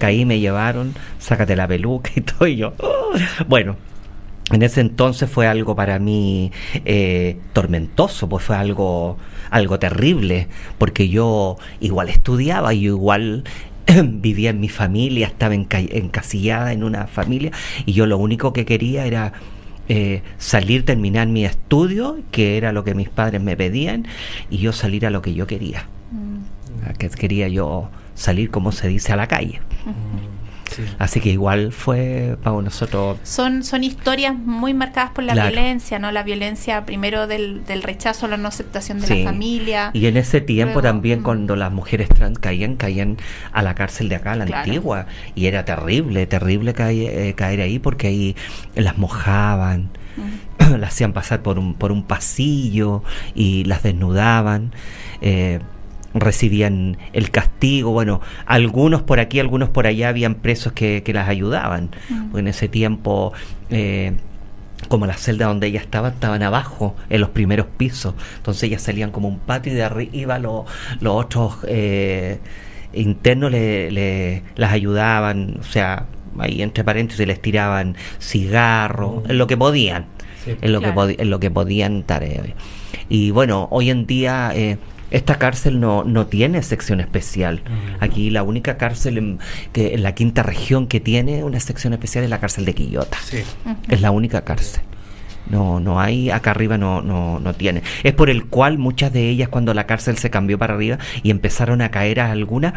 caí me llevaron sácate la peluca y todo y yo "Oh". bueno en ese entonces fue algo para mí eh, tormentoso, pues fue algo, algo terrible, porque yo igual estudiaba, yo igual vivía en mi familia, estaba enca- encasillada en una familia, y yo lo único que quería era eh, salir, terminar mi estudio, que era lo que mis padres me pedían, y yo salir a lo que yo quería. Mm. A que quería yo salir, como se dice, a la calle. Sí. Así que igual fue para nosotros Son, son historias muy marcadas por la Claro. violencia, ¿no? La violencia primero del, del rechazo, la no aceptación de Sí. la familia. Y en ese tiempo Luego, también mm. cuando las mujeres trans caían, caían a la cárcel de acá, la Claro. antigua. Y era terrible, terrible caer, eh, caer ahí porque ahí las mojaban, Mm. las hacían pasar por un, por un pasillo y las desnudaban. eh, recibían el castigo, bueno, algunos por aquí, algunos por allá habían presos que, que las ayudaban, Mm. en ese tiempo eh, como la celda donde ellas estaban, estaban abajo, en los primeros pisos. Entonces ellas salían como un patio y de arriba los, los otros eh, internos le, le- las ayudaban, o sea, ahí entre paréntesis les tiraban cigarros, en lo que podían, Sí. en, lo que en lo que podían dar. eh. Y bueno, hoy en día... eh, esta cárcel no, no tiene sección especial. Mm. Aquí la única cárcel en, que, en la quinta región que tiene una sección especial es la cárcel de Quillota. Sí. Es la única cárcel. No, no hay, acá arriba no, no, no tiene. Es por el cual muchas de ellas cuando la cárcel se cambió para arriba y empezaron a caer a algunas,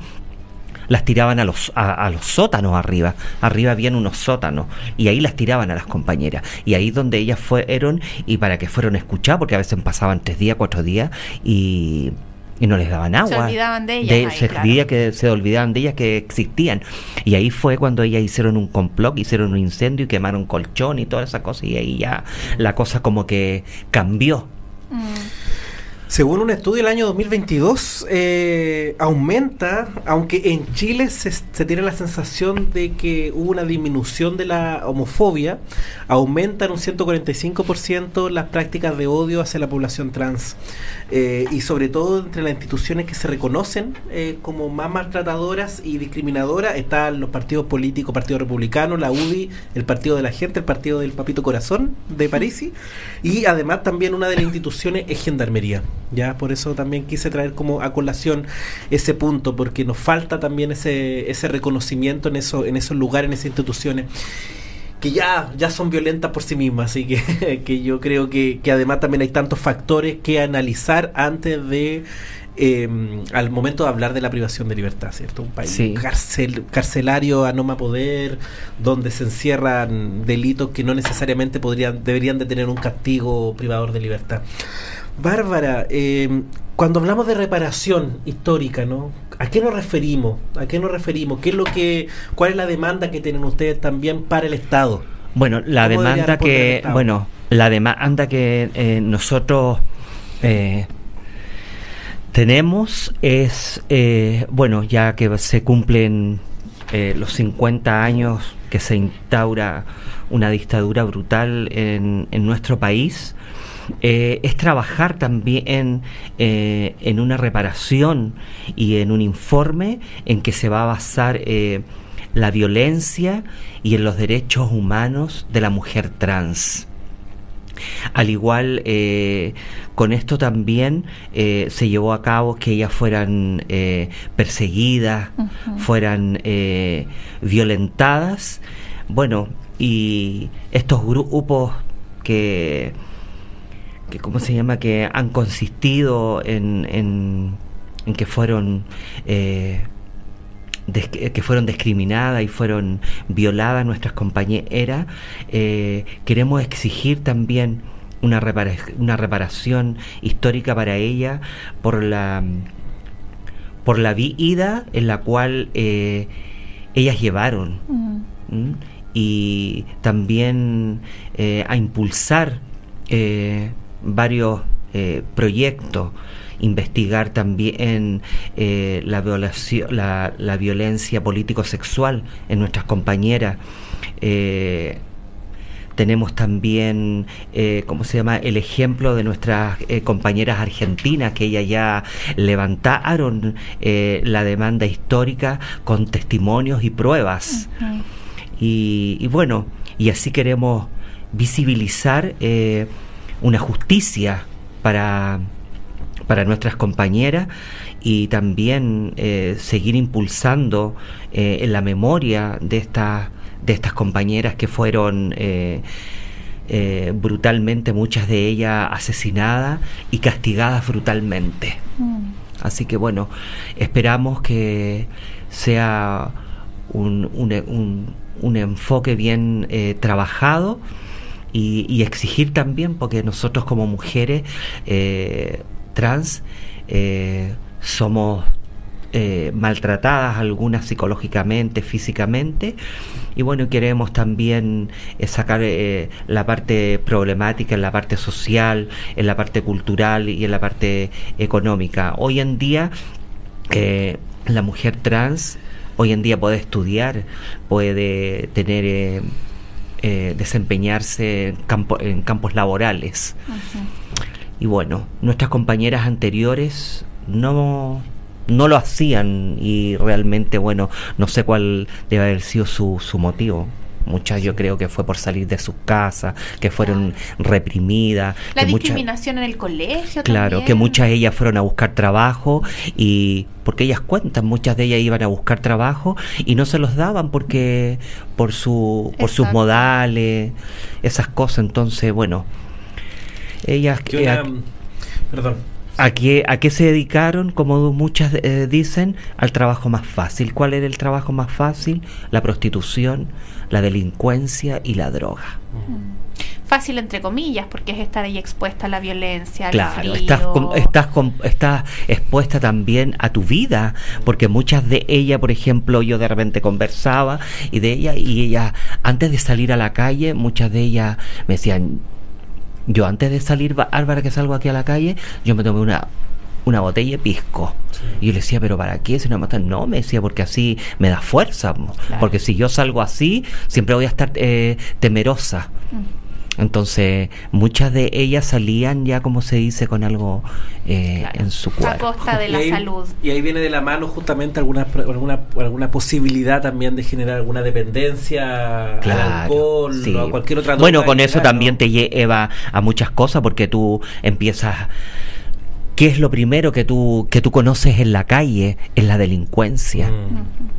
las tiraban a los, a, a los sótanos arriba. Arriba habían unos sótanos y ahí las tiraban a las compañeras. Y ahí donde ellas fueron y para que fueron escuchadas, porque a veces pasaban tres días, cuatro días y, y no les daban agua. olvidaban de ellas ahí, se claro. olvida que se olvidaban de ellas que existían. Y ahí fue cuando ellas hicieron un complot, hicieron un incendio y quemaron colchón y todas esas cosas. Y ahí ya la cosa como que cambió. Mm. Según un estudio del año 2022, eh, aumenta, aunque en Chile se, se tiene la sensación de que hubo una disminución de la homofobia, aumenta en un 145% las prácticas de odio hacia la población trans. Eh, y sobre todo entre las instituciones que se reconocen eh, como más maltratadoras y discriminadoras están los partidos políticos, Partido Republicano, la UDI, el Partido de la Gente, el Partido del Papito Corazón de Parisi y además también una de las instituciones es Gendarmería. Ya por eso también quise traer como a colación ese punto porque nos falta también ese ese reconocimiento en eso en esos lugares, en esas instituciones que ya, ya son violentas por sí mismas, así que, que yo creo que, que además también hay tantos factores que analizar antes de eh, al momento de hablar de la privación de libertad, ¿cierto? Un país Sí. carcel, carcelario a no más poder, donde se encierran delitos que no necesariamente podrían, deberían de tener un castigo privador de libertad. Bárbara, eh, cuando hablamos de reparación histórica, ¿no? ¿A qué nos referimos? ¿A qué nos referimos? ¿Qué es lo que, cuál es la demanda que tienen ustedes también para el Estado? Bueno, la ¿Cómo debería demanda que, bueno, la demanda que eh, nosotros eh, tenemos es, eh, bueno, ya que se cumplen eh, los 50 años que se instaura una dictadura brutal en, en nuestro país, eh, es trabajar también eh, en una reparación y en un informe en que se va a basar eh, la violencia y en los derechos humanos de la mujer trans. Al igual, con esto también se llevó a cabo que ellas fueran perseguidas, fueran violentadas. Bueno, y estos grupos que que ¿cómo se llama? que han consistido en, en, que fueron eh, que fueron discriminadas y fueron violadas nuestras compañeras, eh, queremos exigir también una, una reparación histórica para ella por la por la vida en la cual eh, ellas llevaron y también a impulsar varios eh, proyectos, investigar también eh, la, violación, la, la, violencia político-sexual en nuestras compañeras. Eh, tenemos también, eh, ¿cómo se llama?, el ejemplo de nuestras compañeras argentinas que ellas ya levantaron la demanda histórica con testimonios y pruebas. y, y, bueno, y así queremos visibilizar una justicia para, para nuestras compañeras y también eh, seguir impulsando eh, en la memoria de estas de estas compañeras que fueron eh, brutalmente muchas de ellas asesinadas y castigadas brutalmente mm. así que bueno esperamos que sea un, un, un enfoque bien trabajado y, exigir también, porque nosotros como mujeres eh, trans eh, somos eh, maltratadas algunas psicológicamente, físicamente, y bueno, queremos también sacar la parte problemática en la parte social, en la parte cultural y en la parte económica. Hoy en día, la mujer trans, hoy en día puede estudiar, puede tener eh, desempeñarse en, campo, en, campos laborales. Y bueno, nuestras compañeras anteriores no, no lo hacían y realmente, bueno, no sé cuál debe haber sido su, su motivo. Muchas yo creo que fue por salir de sus casas, que fueron reprimidas. La discriminación en el colegio. Claro, que muchas de ellas fueron a buscar trabajo y porque ellas cuentan, muchas de ellas iban a buscar trabajo y no se los daban porque por su por sus modales, esas cosas. Entonces, bueno, ellas... perdón. ¿A qué, ¿A qué se dedicaron? Como muchas eh, dicen, al trabajo más fácil. ¿Cuál era el trabajo más fácil? La prostitución, la delincuencia y la droga. Mm. Fácil entre comillas, porque es estar ahí expuesta a la violencia, al claro, Estás, estás, estás expuesta también a tu vida, porque muchas de ellas, por ejemplo, yo de repente conversaba y de ella y ella antes de salir a la calle, muchas de ellas me decían, yo antes de salir, Álvaro, que salgo aquí a la calle, yo me tomé una una botella de pisco. Y yo le decía, ¿pero para qué? Si no matan. No, me decía, porque así me da fuerza. Porque si yo salgo así, siempre voy a estar eh, temerosa. Mm. Entonces, muchas de ellas salían ya, como se dice, con algo eh, en su cuerpo. A costa de la salud. Y ahí viene de la mano justamente alguna, alguna, alguna posibilidad también de generar alguna dependencia al alcohol o a cualquier otra Bueno, con eso también te lleva a muchas cosas porque tú empiezas ¿Qué es lo primero que tú, que tú conoces en la calle? Es la delincuencia. Mm.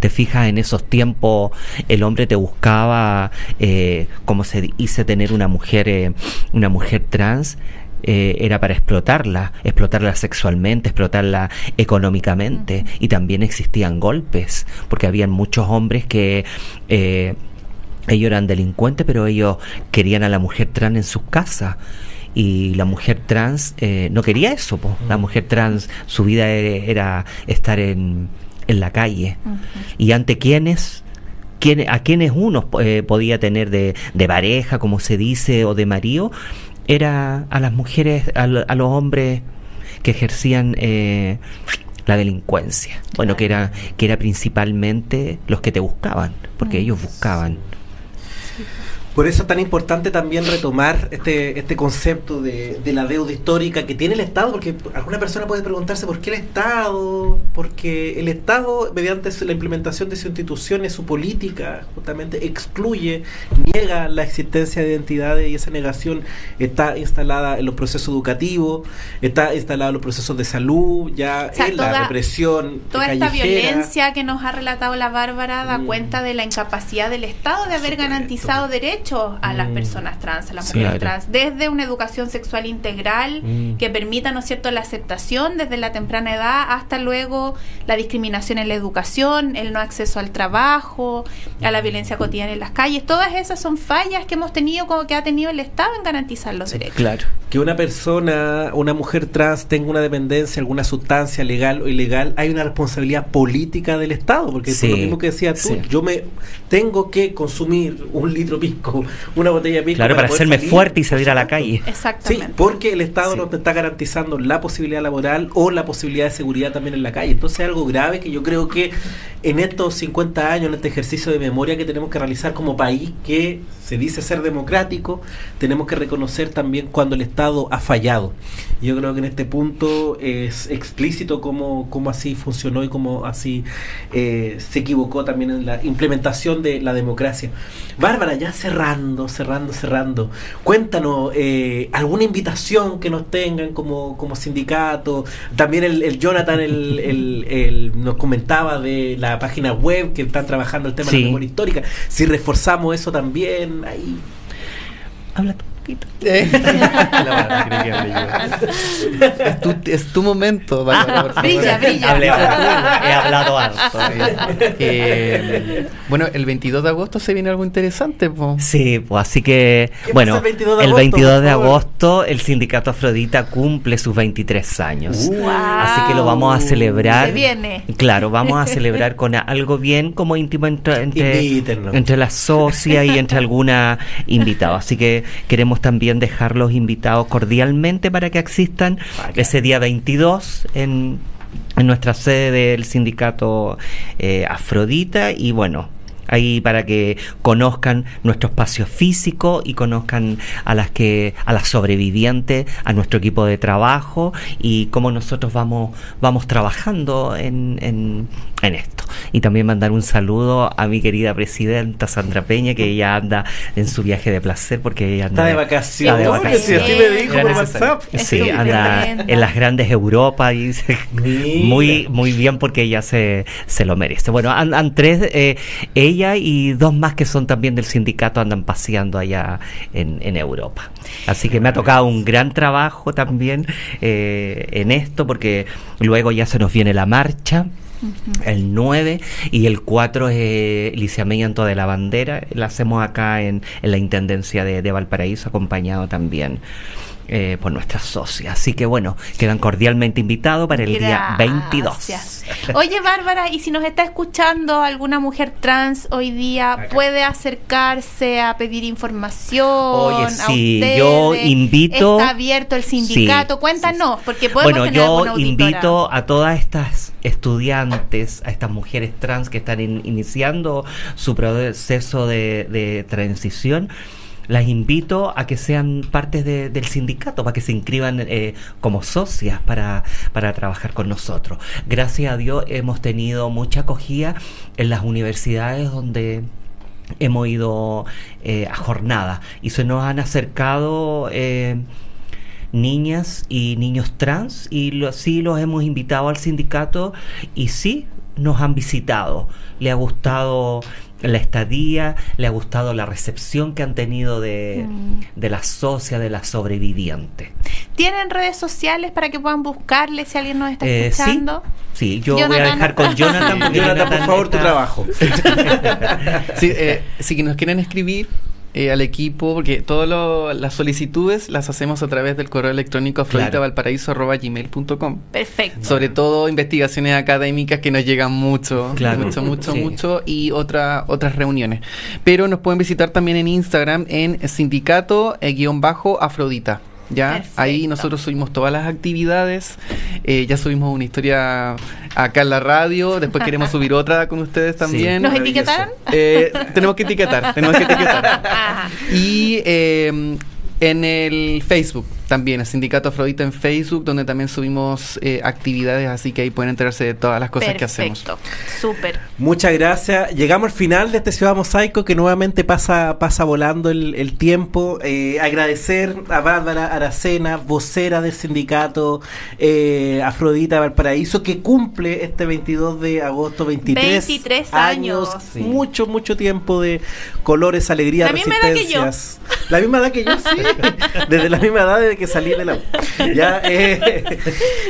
Te fijas en esos tiempos, el hombre te buscaba, eh, como se dice, tener una mujer, eh, una mujer trans. Eh, era para explotarla, explotarla sexualmente, explotarla económicamente y también existían golpes, porque habían muchos hombres que ellos eran delincuentes, pero ellos querían a la mujer trans en sus casas y la mujer trans eh, no quería eso, la mujer trans su vida era, estar en, en, la calle. Y ante quienes a quienes uno eh, podía tener de, de, pareja, como se dice, o de marido, era a las mujeres, a, los hombres que ejercían eh, la delincuencia. Bueno, que era, que era principalmente los que te buscaban, porque ellos buscaban. Por eso es tan importante también retomar este, este concepto de, de, la deuda histórica que tiene el Estado, porque alguna persona puede preguntarse por qué el Estado, porque el Estado, mediante la implementación de sus instituciones, su política, justamente excluye, niega la existencia de identidades y esa negación está instalada en los procesos educativos, está instalada en los procesos de salud, ya O sea, en toda- la represión. Toda esta violencia que nos ha relatado la Bárbara da Mm. cuenta de la incapacidad del Estado de haber Supuesto. garantizado derechos a las Mm. personas trans, a las Sí, mujeres claro. trans, desde una educación sexual integral Mm. que permita, ¿no es cierto?, la aceptación desde la temprana edad hasta luego la discriminación en la educación, el no acceso al trabajo, a la violencia cotidiana en las calles. Todas esas son fallas que hemos tenido, como que ha tenido el Estado en garantizar los derechos. Claro. que una persona, una mujer trans tenga una dependencia, alguna sustancia legal o ilegal, hay una responsabilidad política del Estado, porque Sí, es lo mismo que decías tú, sí. yo me tengo que consumir un litro pisco, una botella de pisco Claro, para hacerme salir. fuerte y salir a la calle. Sí, Exactamente. porque el Estado Sí. no te está garantizando la posibilidad laboral o la posibilidad de seguridad también en la calle. Entonces es algo grave que yo creo que en estos 50 años, en este ejercicio de memoria que tenemos que realizar como país, que se dice ser democrático, tenemos que reconocer también cuando el Estado ha fallado. Yo creo que en este punto es explícito cómo, cómo así funcionó y cómo así eh, se equivocó también en la implementación de la democracia. Bárbara, ya cerrando, cerrando, cerrando, cuéntanos eh, alguna invitación que nos tengan como, como sindicato. También el, el Jonathan el, el- nos comentaba de la página web que están trabajando el tema de Sí. la memoria histórica. Si reforzamos eso también, ahí. Habla tú, poquito. Eh. Es, tu, es tu momento, Bárbara, por favor. Brilla, brilla. Hablé he hablado harto. Eh, bueno, el 22 de agosto se viene algo interesante. po. Sí, pues así que, ¿Qué bueno, el 22 de el agosto, 22 de agosto el sindicato Afrodita cumple sus 23 años. Uh. Así que lo vamos a celebrar. Se viene. Claro, vamos a celebrar con algo bien como íntimo entre, entre, entre la socia y entre alguna invitada. Así que queremos también dejar los invitados cordialmente para que existan ese día 22 en, en nuestra sede del sindicato eh, Afrodita y bueno. Ahí para que conozcan nuestro espacio físico y conozcan a las que a las sobrevivientes, a nuestro equipo de trabajo y cómo nosotros vamos vamos trabajando en, en, en esto. Y también mandar un saludo a mi querida presidenta Sandra Peña que ella anda en su viaje de placer porque ella anda Está de vacaciones. De Sí, así vacaciones. me dijo por. WhatsApp. Sí, anda en las grandes Europa y se- muy muy bien porque ella se, se lo merece. Bueno, andan tres, eh, ella y dos más que son también del sindicato andan paseando allá en, en Europa. Así que me ha tocado un gran trabajo también eh, en esto porque luego ya se nos viene la marcha. El 9 y el 4 es eh, liciamiento de la bandera. La hacemos acá en, en la Intendencia de, de Valparaíso, acompañado también eh, por nuestras socias. Así que bueno, quedan cordialmente invitados para el día 22. Gracias. Oye, Bárbara, y si nos está escuchando alguna mujer trans hoy día, puede acercarse a pedir información. Oye, sí, yo invito- Está abierto el sindicato. Sí, Cuéntanos, porque podemos Bueno, tener yo invito a todas estas estudiantes, a estas mujeres trans que están in- iniciando su proceso de, de transición. Las invito a que sean partes de- del sindicato, para que se inscriban eh, como socias para, para trabajar con nosotros. Gracias a Dios hemos tenido mucha acogida en las universidades donde hemos ido eh, a jornada y se nos han acercado eh, niñas y niños trans y lo, sí los hemos invitado al sindicato y sí nos han visitado. Le ha gustado la estadía, le ha gustado la recepción que han tenido de, Mm. de la socia, de la sobreviviente. ¿Tienen redes sociales para que puedan buscarle si alguien nos está Eh, sí, escuchando? sí, yo voy a dejar con Jonathan. porque Jonathan, por favor, tu trabajo. Sí, eh, si nos quieren escribir eh, al equipo, porque todas las solicitudes las hacemos a través del correo electrónico afroditavalparaíso.gmail.com Perfecto. Sobre todo investigaciones académicas que nos llegan mucho, Claro. mucho, mucho, Sí. mucho, y otra, otras reuniones. Pero nos pueden visitar también en Instagram en sindicato-afrodita. ¿Ya? Perfecto. Ahí nosotros subimos todas las actividades, eh, ya subimos una historia acá en la radio, después queremos subir otra con ustedes también. ¿Nos etiquetaron? Eh, tenemos que etiquetar, tenemos que etiquetar. Y eh, en el Facebook también, el Sindicato Afrodita en Facebook, donde también subimos eh, actividades, así que ahí pueden enterarse de todas las cosas que hacemos. Perfecto, súper. Muchas gracias. Llegamos al final de este Ciudad Mosaico que nuevamente pasa, pasa volando el, el tiempo. Eh, agradecer a Bárbara Aracena, vocera del sindicato eh, Afrodita Valparaíso, que cumple este 22 de agosto 23, 23 años. Sí. Mucho, mucho tiempo de colores, alegría, La misma edad que yo. resistencias. La misma edad que yo, sí. Desde la misma edad que salí de la. Ya, eh,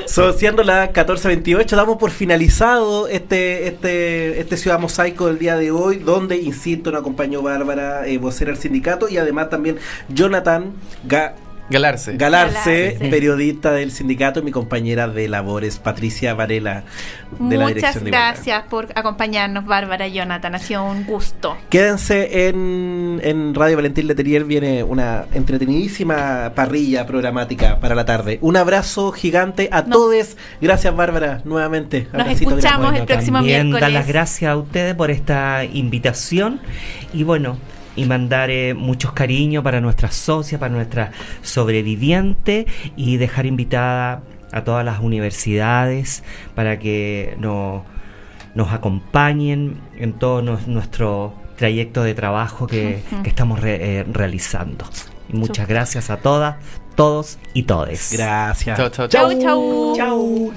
son siendo las 14.28, damos por finalizado este, este, este Ciudad Mosaico del día de hoy, donde, insisto, nos acompañó Bárbara, eh, vocera del sindicato, y además también Jonathan Ga- Galarse. Galarse, Galarse. periodista del sindicato, y mi compañera de labores, Patricia Varela, de la Muchas Dirección de gracias por acompañarnos, Bárbara y Jonathan. Ha sido un gusto. Quédense en, en Radio Valentín Letelier, viene una entretenidísima parrilla programática para la tarde. Un abrazo gigante a No. todos. Gracias, Bárbara, nuevamente. Nos Abracito escuchamos el próximo también miércoles. dar las gracias a ustedes por esta invitación y bueno, y mandar eh, muchos cariños para nuestras socias, para nuestra sobreviviente y dejar invitada a todas las universidades para que no- nos acompañen en todo nuestro trayecto de trabajo que, que estamos re- eh, realizando. Y muchas gracias a todas, todos y todes. Gracias. Chao, chao, Chau, chau. Chau.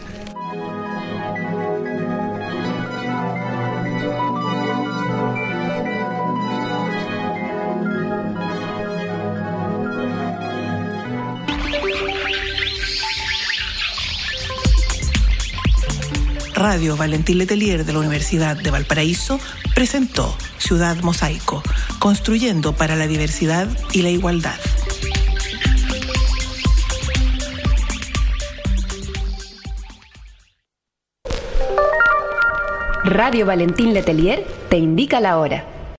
Radio Valentín Letelier de la Universidad de Valparaíso presentó Ciudad Mosaico, construyendo para la diversidad y la igualdad. Radio Valentín Letelier te indica la hora.